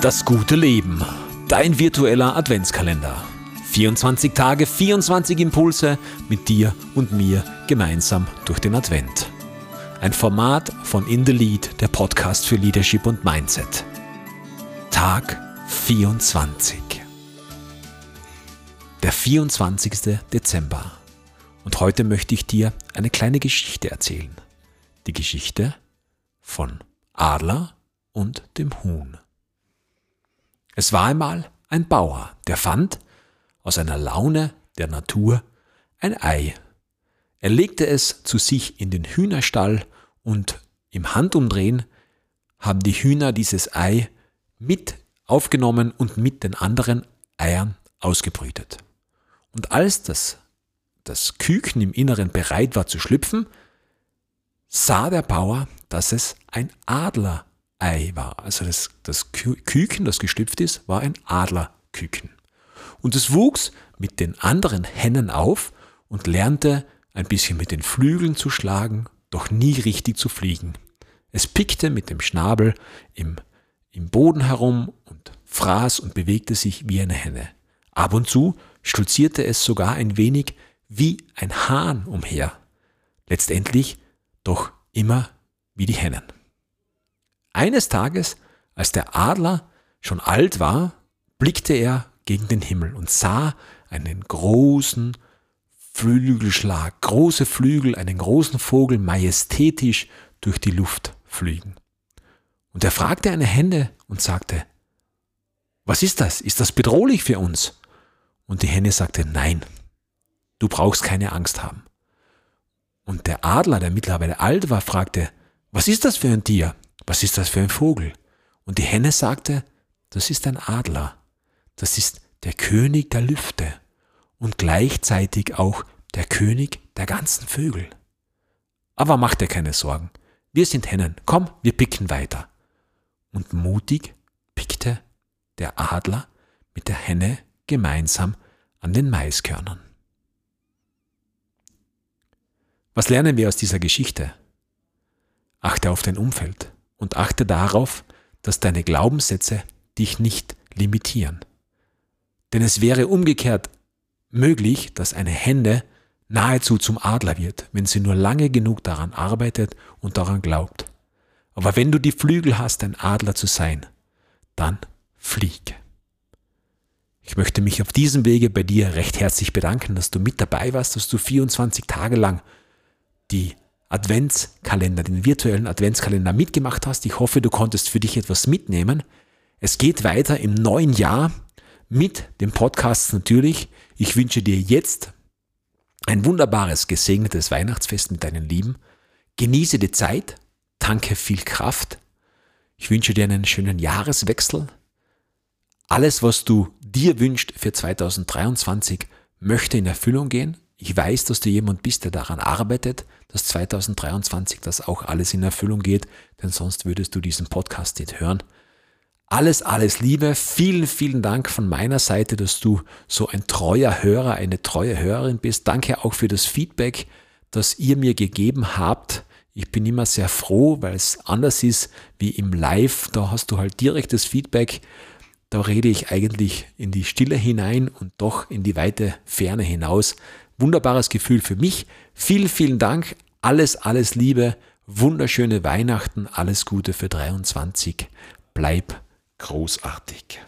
Das gute Leben. Dein virtueller Adventskalender. 24 Tage, 24 Impulse mit dir und mir gemeinsam durch den Advent. Ein Format von In the Lead, der Podcast für Leadership und Mindset. Tag 24. Der 24. Dezember. Und heute möchte ich dir eine kleine Geschichte erzählen. Die Geschichte von Adler und dem Huhn. Es war einmal ein Bauer, der fand aus einer Laune der Natur ein Ei. Er legte es zu sich in den Hühnerstall und im Handumdrehen haben die Hühner dieses Ei mit aufgenommen und mit den anderen Eiern ausgebrütet. Und als das, das Küken im Inneren bereit war zu schlüpfen, sah der Bauer, dass es ein Adler Ei war. Also das, das Küken, das geschlüpft ist, war ein Adlerküken. Und es wuchs mit den anderen Hennen auf und lernte ein bisschen mit den Flügeln zu schlagen, doch nie richtig zu fliegen. Es pickte mit dem Schnabel im, im Boden herum und fraß und bewegte sich wie eine Henne. Ab und zu stolzierte es sogar ein wenig wie ein Hahn umher. Letztendlich doch immer wie die Hennen. Eines Tages, als der Adler schon alt war, blickte er gegen den Himmel und sah einen großen Flügelschlag, große Flügel, einen großen Vogel majestätisch durch die Luft fliegen. Und er fragte eine Henne und sagte, was ist das? Ist das bedrohlich für uns? Und die Henne sagte, nein, du brauchst keine Angst haben. Und der Adler, der mittlerweile alt war, fragte, was ist das für ein Tier? Was ist das für ein Vogel? Und die Henne sagte, das ist ein Adler, das ist der König der Lüfte und gleichzeitig auch der König der ganzen Vögel. Aber mach dir keine Sorgen, wir sind Hennen, komm, wir picken weiter. Und mutig pickte der Adler mit der Henne gemeinsam an den Maiskörnern. Was lernen wir aus dieser Geschichte? Achte auf dein Umfeld und achte darauf, dass deine Glaubenssätze dich nicht limitieren. Denn es wäre umgekehrt möglich, dass eine Hände nahezu zum Adler wird, wenn sie nur lange genug daran arbeitet und daran glaubt. Aber wenn du die Flügel hast, ein Adler zu sein, dann flieg. Ich möchte mich auf diesem Wege bei dir recht herzlich bedanken, dass du mit dabei warst, dass du 24 Tage lang die Adventskalender, den virtuellen Adventskalender mitgemacht hast. Ich hoffe, du konntest für dich etwas mitnehmen. Es geht weiter im neuen Jahr mit dem Podcast natürlich. Ich wünsche dir jetzt ein wunderbares, gesegnetes Weihnachtsfest mit deinen Lieben. Genieße die Zeit, tanke viel Kraft. Ich wünsche dir einen schönen Jahreswechsel. Alles, was du dir wünschst für 2023, möchte in Erfüllung gehen. Ich weiß, dass du jemand bist, der daran arbeitet, dass 2023 das auch alles in Erfüllung geht, denn sonst würdest du diesen Podcast nicht hören. Alles, alles Liebe. Vielen, vielen Dank von meiner Seite, dass du so ein treuer Hörer, eine treue Hörerin bist. Danke auch für das Feedback, das ihr mir gegeben habt. Ich bin immer sehr froh, weil es anders ist wie im Live. Da hast du halt direktes Feedback. Da rede ich eigentlich in die Stille hinein und doch in die weite Ferne hinaus wunderbares Gefühl für mich. Vielen, vielen Dank. Alles, alles Liebe. Wunderschöne Weihnachten. Alles Gute für 23. Bleib großartig.